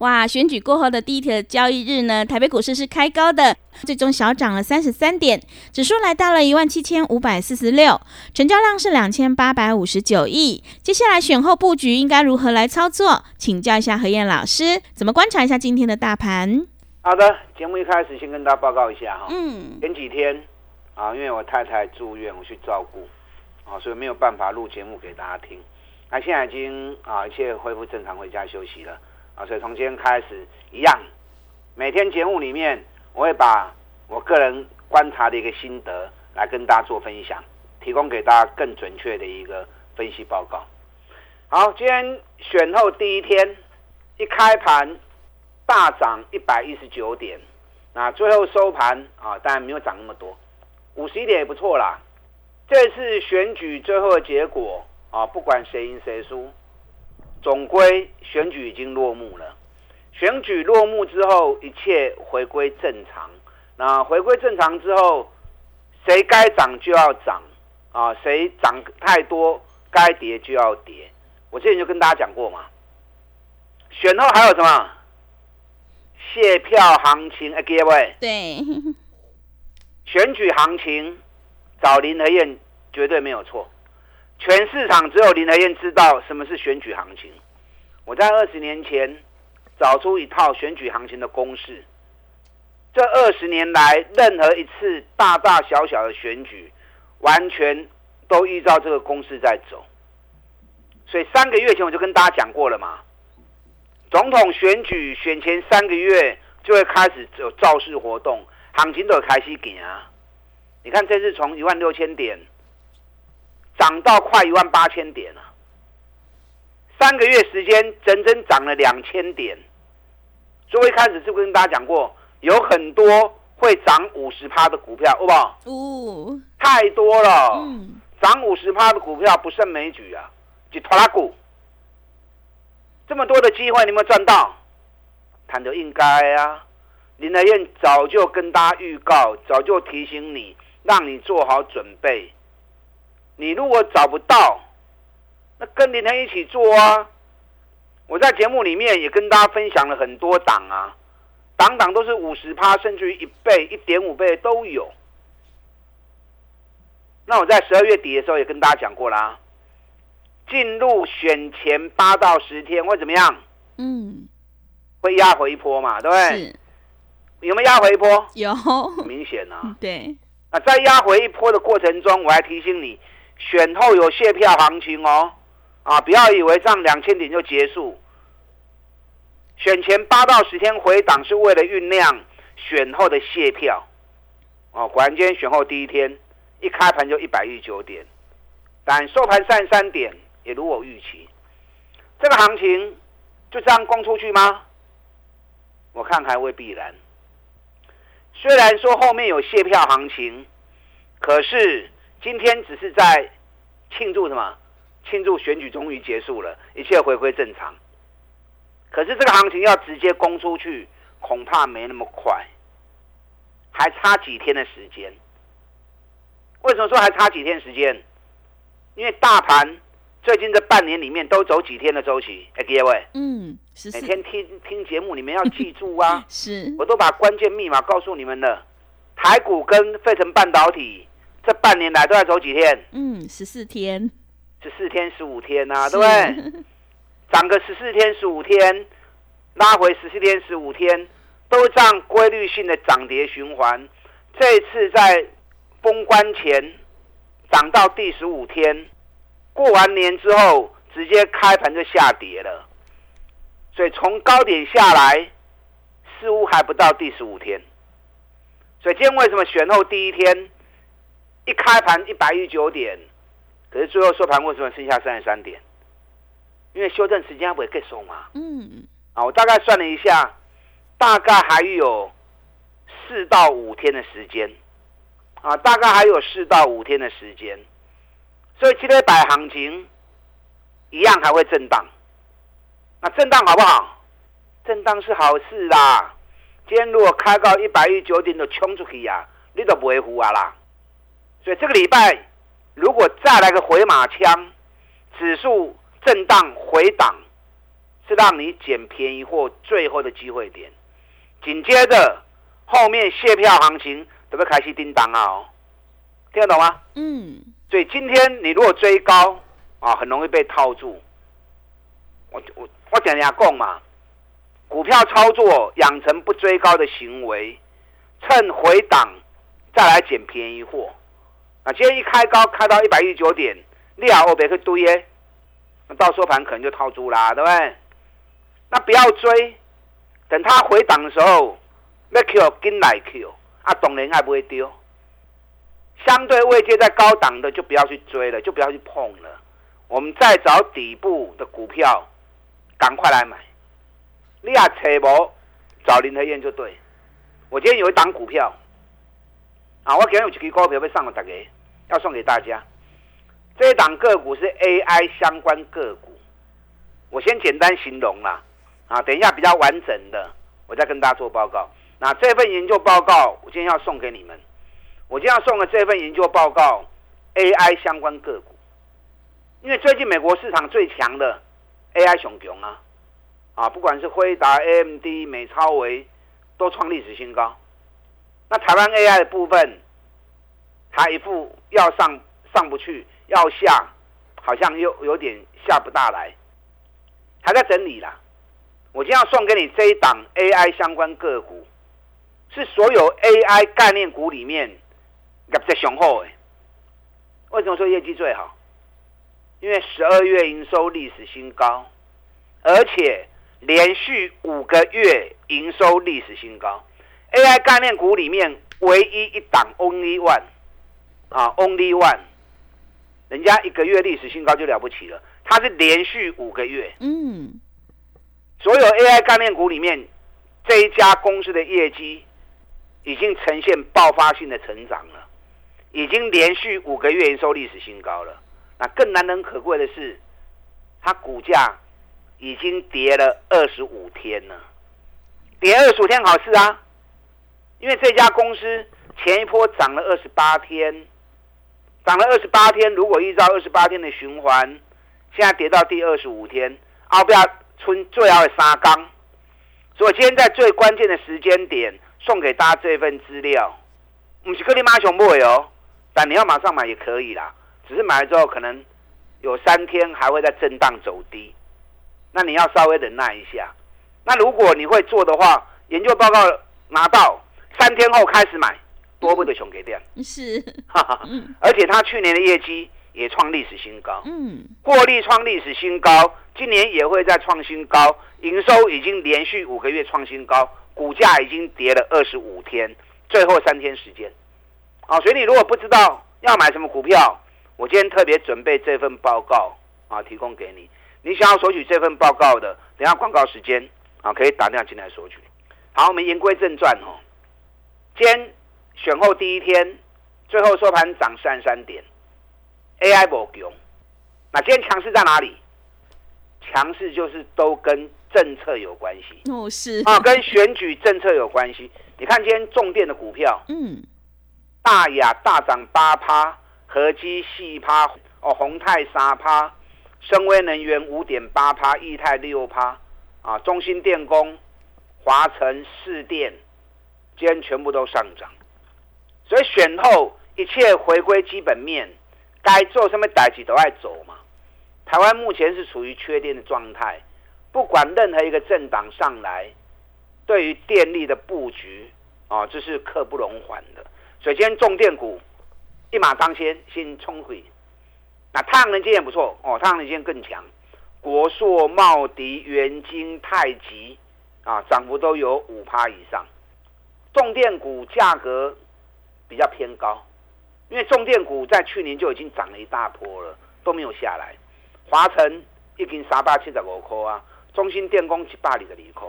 哇！选举过后的第一天的交易日呢，台北股市是开高的，最终小涨了三十三点，指数来到了一万七千五百四十六，成交量是两千八百五十九亿。接下来选后布局应该如何来操作？请教一下何燕老师，怎么观察一下今天的大盘？好的，节目一开始先跟大家报告一下哈，嗯，前几天啊，因为我太太住院，我去照顾啊，所以没有办法录节目给大家听。那现在已经啊，一切恢复正常，回家休息了。啊，所以从今天开始一样，每天节目里面我会把我个人观察的一个心得来跟大家做分享，提供给大家更准确的一个分析报告。好，今天选后第一天一开盘大涨一百一十九点，那最后收盘啊，当然没有涨那么多，五十一点也不错啦。这次选举最后的结果啊，不管谁赢谁输。总归选举已经落幕了，选举落幕之后，一切回归正常。那回归正常之后，谁该涨就要涨啊，谁涨太多该跌就要跌。我之前就跟大家讲过嘛，选后还有什么？卸票行情，哎，各位，对，选举行情找林和燕绝对没有错。全市场只有林和燕知道什么是选举行情。我在二十年前找出一套选举行情的公式。这二十年来，任何一次大大小小的选举，完全都依照这个公式在走。所以三个月前我就跟大家讲过了嘛。总统选举选前三个月就会开始有造势活动，行情都有开始行啊。你看这次从一万六千点。涨到快一万八千点了，三个月时间整整涨了两千点。所以一开始是不是跟大家讲过，有很多会涨五十趴的股票，好不好？哦，太多了。嗯，涨五十趴的股票不胜枚举啊，就拖拉股。这么多的机会，你有没有赚到？谈的应该啊。林德燕早就跟大家预告，早就提醒你，让你做好准备。你如果找不到，那跟林天一起做啊！我在节目里面也跟大家分享了很多档啊，档档都是五十趴，甚至于一倍、一点五倍都有。那我在十二月底的时候也跟大家讲过啦，进入选前八到十天会怎么样？嗯，会压回一波嘛，对不对？有没有压回一波？有，明显啊。对。那在压回一波的过程中，我还提醒你。选后有卸票行情哦，啊，不要以为上两千点就结束。选前八到十天回档是为了酝酿选后的卸票，哦，果然今天选后第一天一开盘就一百一十九点，但收盘三十三点也如我预期。这个行情就这样攻出去吗？我看还未必然。虽然说后面有卸票行情，可是。今天只是在庆祝什么？庆祝选举终于结束了，一切回归正常。可是这个行情要直接攻出去，恐怕没那么快，还差几天的时间。为什么说还差几天时间？因为大盘最近这半年里面都走几天的周期？哎，各位，嗯，每天听听节目，你们要记住啊。是，我都把关键密码告诉你们了。台股跟费城半导体。这半年来都在走几天？嗯，十四天，十四天、十五天呐，对不对？涨个十四天、十五天，拉回十四天、十五天，都这样规律性的涨跌循环。这一次在封关前涨到第十五天，过完年之后直接开盘就下跌了，所以从高点下来似乎还不到第十五天。所以今天为什么选后第一天？一开盘一百一十九点，可是最后收盘为什么剩下三十三点？因为修正时间不会更松嘛。嗯，啊，我大概算了一下，大概还有四到五天的时间，啊，大概还有四到五天的时间，所以今天摆行情一样还会震荡。那震荡好不好？震荡是好事啦。今天如果开到一百一十九点就冲出去呀，你都不会糊啊啦。所以这个礼拜如果再来个回马枪，指数震荡回档，是让你捡便宜货最后的机会点。紧接着后面卸票行情都会开始叮当啊！哦，听得懂吗？嗯，所以今天你如果追高啊，很容易被套住。我我我讲人家讲嘛，股票操作养成不追高的行为，趁回档再来捡便宜货。啊，今天一开高开到一百一十九点，你好，我别去堆耶，那到收盘可能就套住啦，对不对？那不要追，等它回档的时候，要 Q 跟来 Q 啊，懂人还不会丢。相对位阶在高档的就不要去追了，就不要去碰了。我们再找底部的股票，赶快来买。你啊，扯无找林和燕就对。我今天有一档股票，啊，我今天有一支股票要送给大家，要送给大家。这一档个股是 AI 相关个股，我先简单形容啦，啊，等一下比较完整的，我再跟大家做报告。那这份研究报告，我今天要送给你们。我今天要送的这份研究报告，AI 相关个股，因为最近美国市场最强的 AI 熊熊啊，啊，不管是辉达、AMD、美超维，都创历史新高。那台湾 AI 的部分，它一副要上上不去，要下好像又有点下不大来，还在整理啦。我今天要送给你这一档 AI 相关个股，是所有 AI 概念股里面。业绩雄厚诶，为什么说业绩最好？因为十二月营收历史新高，而且连续五个月营收历史新高。AI 概念股里面唯一一档 Only One 啊，Only One，人家一个月历史新高就了不起了，它是连续五个月。嗯，所有 AI 概念股里面，这一家公司的业绩已经呈现爆发性的成长了。已经连续五个月营收历史新高了。那更难能可贵的是，它股价已经跌了二十五天了。跌二十五天好事啊，因为这家公司前一波涨了二十八天，涨了二十八天。如果依照二十八天的循环，现在跌到第二十五天，后不要春最后的沙缸。所以今天在最关键的时间点送给大家这份资料，不是克里马熊不会哦。但你要马上买也可以啦，只是买了之后可能有三天还会在震荡走低，那你要稍微忍耐一下。那如果你会做的话，研究报告拿到三天后开始买，多不得熊给店 是，而且他去年的业绩也创历史新高，嗯，获利创历史新高，今年也会再创新高，营收已经连续五个月创新高，股价已经跌了二十五天，最后三天时间。好，所以你如果不知道要买什么股票，我今天特别准备这份报告啊，提供给你。你想要索取这份报告的，等下广告时间啊，可以打电话进来索取。好，我们言归正传哦。今天选后第一天，最后收盘涨三三点，AI 不强。那今天强势在哪里？强势就是都跟政策有关系哦，是啊，跟选举政策有关系。你看今天重电的股票，嗯。大雅大涨八趴，合基四趴，哦，宏泰三趴，深威能源五点八趴，易泰六趴，啊，中兴电工、华晨四电，今天全部都上涨。所以选后一切回归基本面，该做什么代志都爱走嘛。台湾目前是处于缺电的状态，不管任何一个政党上来，对于电力的布局，啊，这是刻不容缓的。首先，重电股一马当先，先冲回。那太阳能今天不错哦，太阳能今天更强。国硕、茂迪、元晶、太极啊，涨幅都有五趴以上。重电股价格比较偏高因为重电股在去年就已经涨了一大波了，都没有下来。华晨已经三百七十五块啊，中兴电工一百二十二块，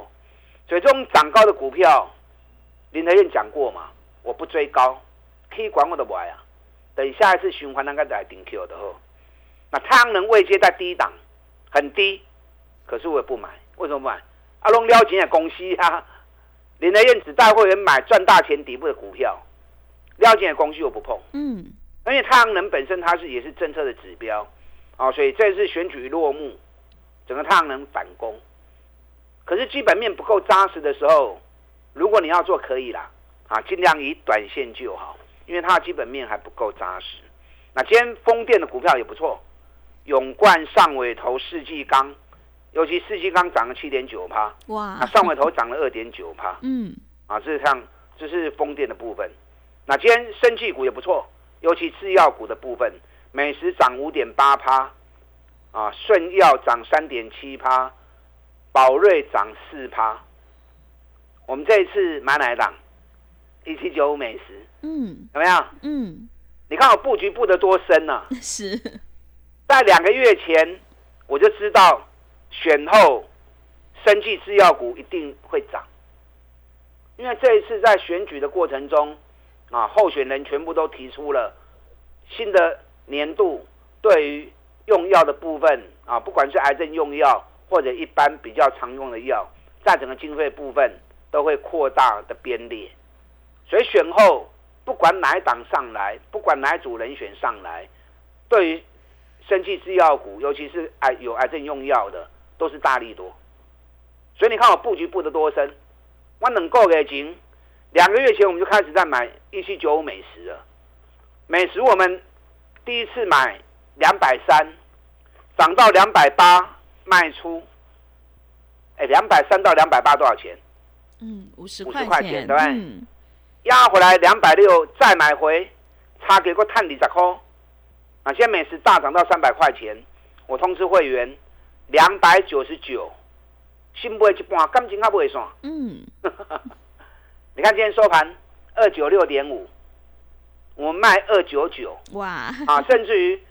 所以这种涨高的股票，林德燕讲过嘛，我不追高，可以管我的买啊。等下一次循环，那个来顶 Q 的后，那太阳能位阶在低档，很低，可是我也不买，为什么不买？阿龙撩钱的公司啊，林德燕只带会员买赚大钱底部的股票，料钱的工具我不碰。嗯，因为太阳能本身它是也是政策的指标，啊，所以这次选举落幕，整个太阳能反攻，可是基本面不够扎实的时候，如果你要做可以啦，啊，尽量以短线就好。因为它的基本面还不够扎实，那今天风电的股票也不错，永冠、上尾头、世纪钢，尤其四季刚涨了七点九趴，哇！那上尾头涨了二点九趴，嗯，啊，这是像这是风电的部分。那今天生技股也不错，尤其制药股的部分，美食涨五点八趴，啊，顺药涨三点七趴，宝瑞涨四趴。我们这一次买哪一档？一七九五美食。嗯，怎么样？嗯，你看我布局布得多深呢？是，在两个月前我就知道选后生技制药股一定会涨，因为这一次在选举的过程中啊，候选人全部都提出了新的年度对于用药的部分啊，不管是癌症用药或者一般比较常用的药，在整个经费部分都会扩大的编列，所以选后。不管哪一档上来，不管哪一组人选上来，对于生技制药股，尤其是癌有癌症用药的，都是大力多。所以你看我布局布的多深，我能够给钱。两个月前我们就开始在买一七九五美食了。美食我们第一次买两百三，涨到两百八卖出。哎，两百三到两百八多少钱？嗯，五十块钱，对不对？压回来两百六，再买回，差给个探底十块。啊，现在美食大涨到三百块钱，我通知会员两百九十九，新买一半，感情还不会算。嗯，你看今天收盘二九六点五，我卖二九九。哇！啊，甚至于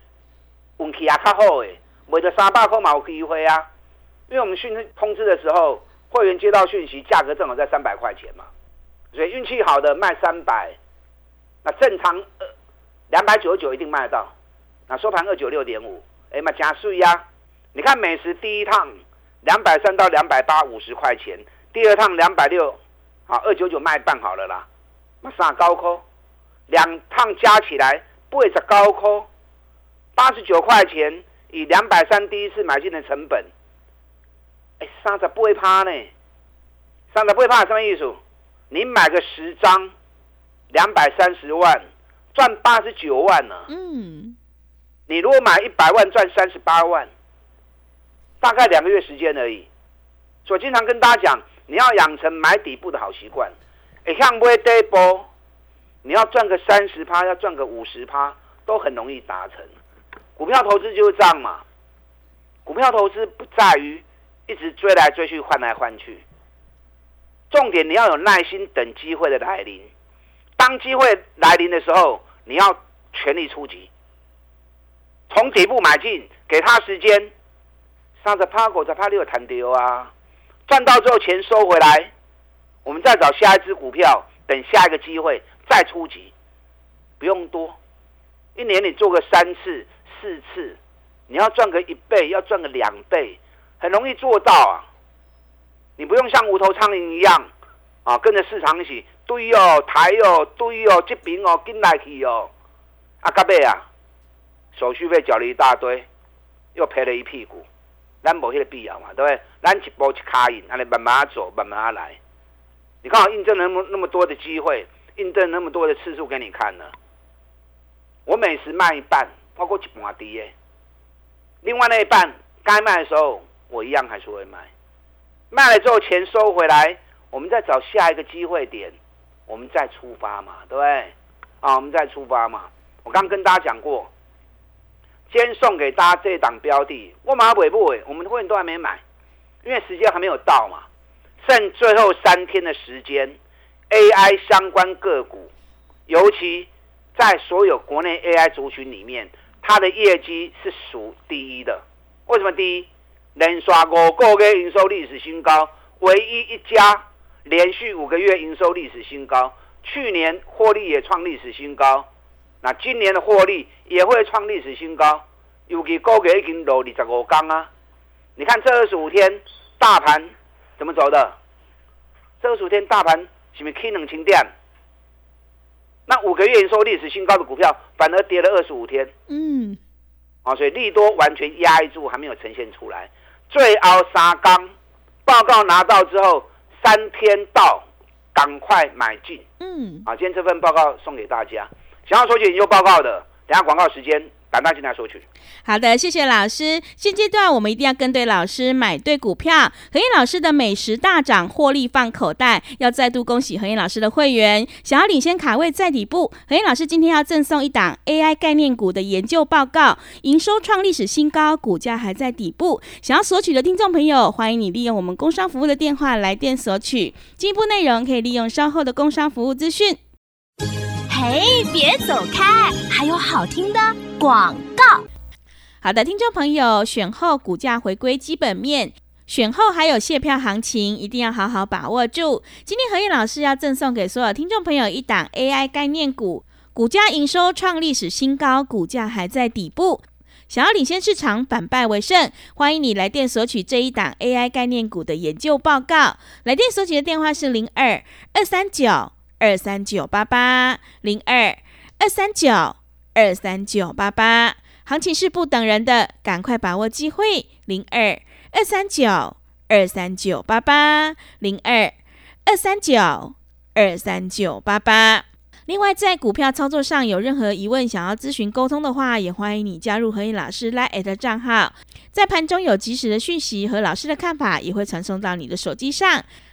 运气也较好诶，卖到三百块嘛有机会啊。因为我们讯通知的时候，会员接到讯息，价格正好在三百块钱嘛。所以运气好的卖三百，那正常二两百九十九一定卖得到。那收盘二九六点五，哎嘛加税呀！你看美食第一趟两百三到两百八五十块钱，第二趟两百六，好二九九卖半好了啦。那啥高科，两趟加起来不会是高科，八十九块钱，以两百三第一次买进的成本，哎三十不会怕呢，三十不会怕什么意思？你买个十张，两百三十万，赚八十九万呢。嗯，你如果买一百万，赚三十八万，大概两个月时间而已。所以经常跟大家讲，你要养成买底部的好习惯。哎，像不会跌波，你要赚个三十趴，要赚个五十趴，都很容易达成。股票投资就是这样嘛。股票投资不在于一直追来追去，换来换去。重点你要有耐心等机会的来临，当机会来临的时候，你要全力出击，从底部买进，给他时间，上着趴股在趴六弹丢啊，赚到之后钱收回来，我们再找下一只股票，等下一个机会再出击，不用多，一年你做个三次四次，你要赚个一倍，要赚个两倍，很容易做到啊。你不用像无头苍蝇一样，啊，跟着市场一起堆哦、抬哦、堆哦、这边哦、进来去哦，啊，到尾啊，手续费缴了一大堆，又赔了一屁股，咱没迄个必要嘛，对不对？咱一步一卡印，安尼慢慢走，慢慢来。你看我印证那么那么多的机会，印证那么多的次数给你看了，我每时卖一半，包括一半低耶，另外那一半该卖的时候，我一样还是会卖。卖了之后钱收回来，我们再找下一个机会点，我们再出发嘛，对不对？啊，我们再出发嘛。我刚跟大家讲过，先送给大家这档标的，我马尾不尾，我们的会员都还没买，因为时间还没有到嘛，剩最后三天的时间，AI 相关个股，尤其在所有国内 AI 族群里面，它的业绩是数第一的。为什么第一？连刷五个月营收历史新高，唯一一家连续五个月营收历史新高，去年获利也创历史新高，那今年的获利也会创历史新高。尤其高月已经落二十五天啊！你看这二十五天大盘怎么走的？这二十五天大盘是不是两千点？那五个月营收历史新高的股票反而跌了二十五天。嗯，啊，所以利多完全压抑住，还没有呈现出来。最后三刚报告拿到之后，三天到，赶快买进。嗯，啊，今天这份报告送给大家，想要索取研究报告的，等下广告时间。赶快进来索取。好的，谢谢老师。现阶段我们一定要跟对老师，买对股票。何燕老师的美食大涨，获利放口袋。要再度恭喜何燕老师的会员，想要领先卡位在底部。何燕老师今天要赠送一档 AI 概念股的研究报告，营收创历史新高，股价还在底部。想要索取的听众朋友，欢迎你利用我们工商服务的电话来电索取。进一步内容可以利用稍后的工商服务资讯。嘿，别走开，还有好听的广告。好的，听众朋友，选后股价回归基本面，选后还有卸票行情，一定要好好把握住。今天何燕老师要赠送给所有听众朋友一档 AI 概念股，股价营收创历史新高，股价还在底部，想要领先市场，反败为胜，欢迎你来电索取这一档 AI 概念股的研究报告。来电索取的电话是零二二三九。二三九八八零二二三九二三九八八，行情是不等人的，赶快把握机会。零二二三九二三九八八零二二三九二三九八八。另外，在股票操作上有任何疑问，想要咨询沟通的话，也欢迎你加入何颖老师 Line 的账号，在盘中有及时的讯息和老师的看法，也会传送到你的手机上。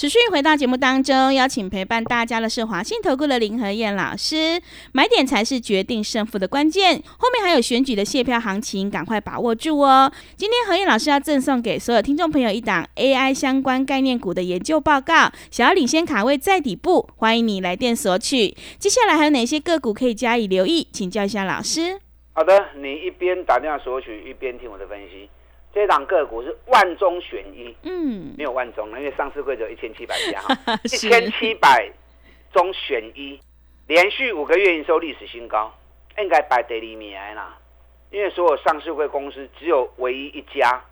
持续回到节目当中，邀请陪伴大家的是华信投顾的林和燕老师。买点才是决定胜负的关键，后面还有选举的卸票行情，赶快把握住哦。今天何燕老师要赠送给所有听众朋友一档 AI 相关概念股的研究报告，想要领先卡位在底部，欢迎你来电索取。接下来还有哪些个股可以加以留意？请教一下老师。好的，你一边打电话索取，一边听我的分析。这档个股是万中选一，嗯，没有万中，因为上市柜只有一千七百家哈，一千七百中选一，连续五个月营收历史新高，应该摆第二名啦。因为所有上市会公司只有唯一一家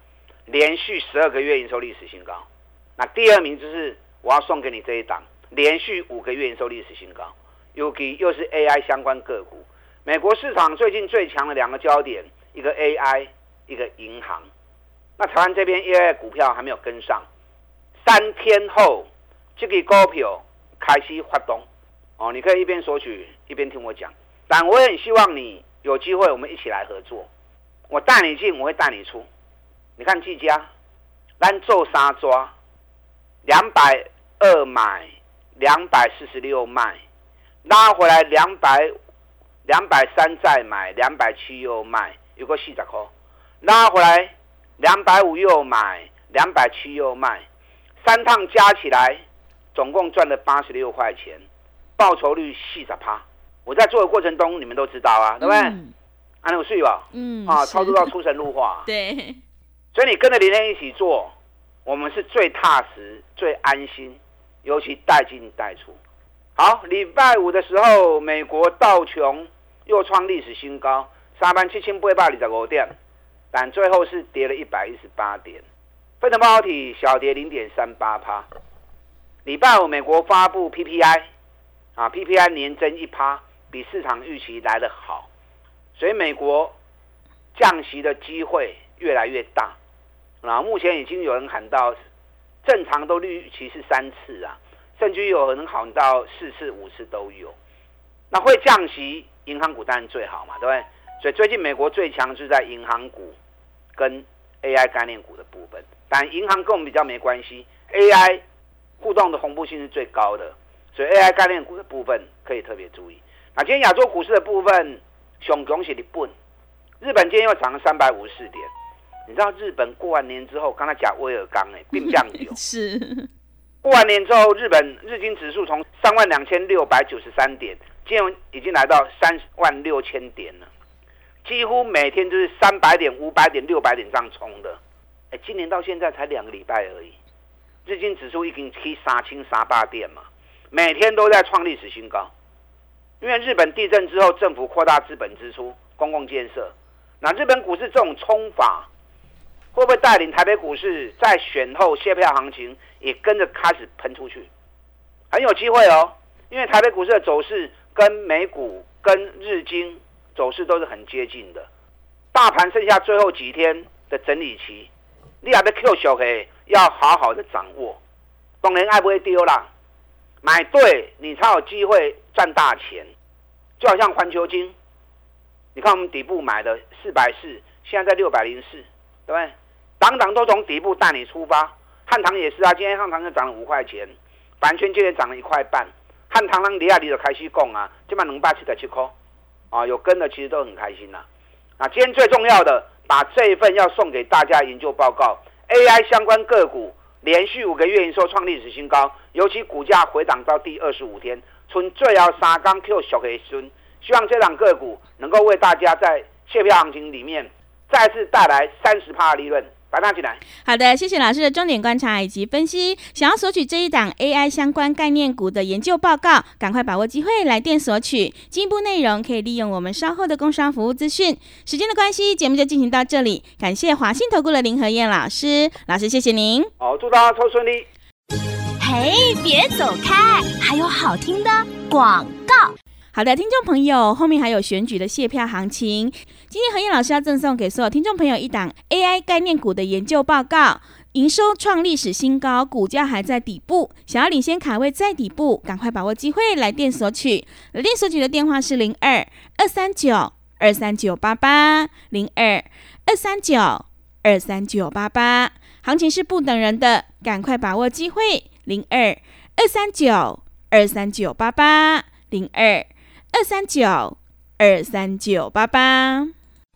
连续十二个月营收历史新高，那第二名就是我要送给你这一档，连续五个月营收历史新高，尤其又是 AI 相关个股。美国市场最近最强的两个焦点，一个 AI，一个银行。那台湾这边 AI 股票还没有跟上，三天后这个股票开始发动哦，你可以一边索取一边听我讲。但我也很希望你有机会，我们一起来合作。我带你进，我会带你出。你看季家，咱做三抓，两百二买，两百四十六卖，拉回来两百两百三再买，两百七又卖，有个四十块，拉回来。两百五又买，两百七又卖，三趟加起来，总共赚了八十六块钱，报酬率四十趴。我在做的过程中，你们都知道啊，对不对？安有税吧？嗯，啊，操作到出神入化。对。所以你跟着林天一起做，我们是最踏实、最安心，尤其带进带出。好，礼拜五的时候，美国道琼又创历史新高，三万七千八百二十五点。但最后是跌了一百一十八点，分成半导体小跌零点三八趴。礼拜五美国发布 PPI，啊 PPI 年增一趴，比市场预期来得好，所以美国降息的机会越来越大。啊，目前已经有人喊到正常都预期是三次啊，甚至有人喊到四次、五次都有。那会降息，银行股当然最好嘛，对不对？所以最近美国最强是在银行股跟 AI 概念股的部分，但银行跟我们比较没关系，AI 互动的同步性是最高的，所以 AI 概念股的部分可以特别注意。那今天亚洲股市的部分，熊恭喜你笨，日本今天又涨了三百五十四点。你知道日本过完年之后，刚才讲威尔刚哎，并降九。是。过完年之后，日本日经指数从三万两千六百九十三点，今天已经来到三万六千点了，几乎每天都是三百点、五百点、六百点这样冲的。哎，今年到现在才两个礼拜而已，日经指数已经去杀青杀八点嘛，每天都在创历史新高。因为日本地震之后，政府扩大资本支出，公共建设，那日本股市这种冲法。会不会带领台北股市在选后卸票行情也跟着开始喷出去？很有机会哦，因为台北股市的走势跟美股、跟日经走势都是很接近的。大盘剩下最后几天的整理期，你还的 Q 小黑要好好的掌握，懂人爱不会丢啦，买对你才有机会赚大钱。就好像环球金，你看我们底部买的四百四，现在在六百零四，对不对？当当都从底部带你出发，汉唐也是啊，今天汉唐就涨了五块钱，反圈今天涨了一块半，汉唐让李亚里就开始供啊，今晚能八七十七块，啊，有跟的其实都很开心呐。啊，今天最重要的，把这一份要送给大家研究报告，AI 相关个股连续五个月营收创历史新高，尤其股价回档到第二十五天，从最后三刚 Q 小黑孙，希望这档个股能够为大家在卸票行情里面再次带来三十趴的利润。把它起来。好的，谢谢老师的重点观察以及分析。想要索取这一档 AI 相关概念股的研究报告，赶快把握机会来电索取。进一步内容可以利用我们稍后的工商服务资讯。时间的关系，节目就进行到这里。感谢华信投顾的林和燕老师，老师谢谢您。好，祝大家抽顺利。嘿，别走开，还有好听的广告。好的，听众朋友，后面还有选举的卸票行情。今天何燕老师要赠送给所有听众朋友一档 AI 概念股的研究报告，营收创历史新高，股价还在底部，想要领先卡位在底部，赶快把握机会来电索取。来电索取的电话是零二二三九二三九八八零二二三九二三九八八。行情是不等人的，赶快把握机会，零二二三九二三九八八零二。二三九二三九八八。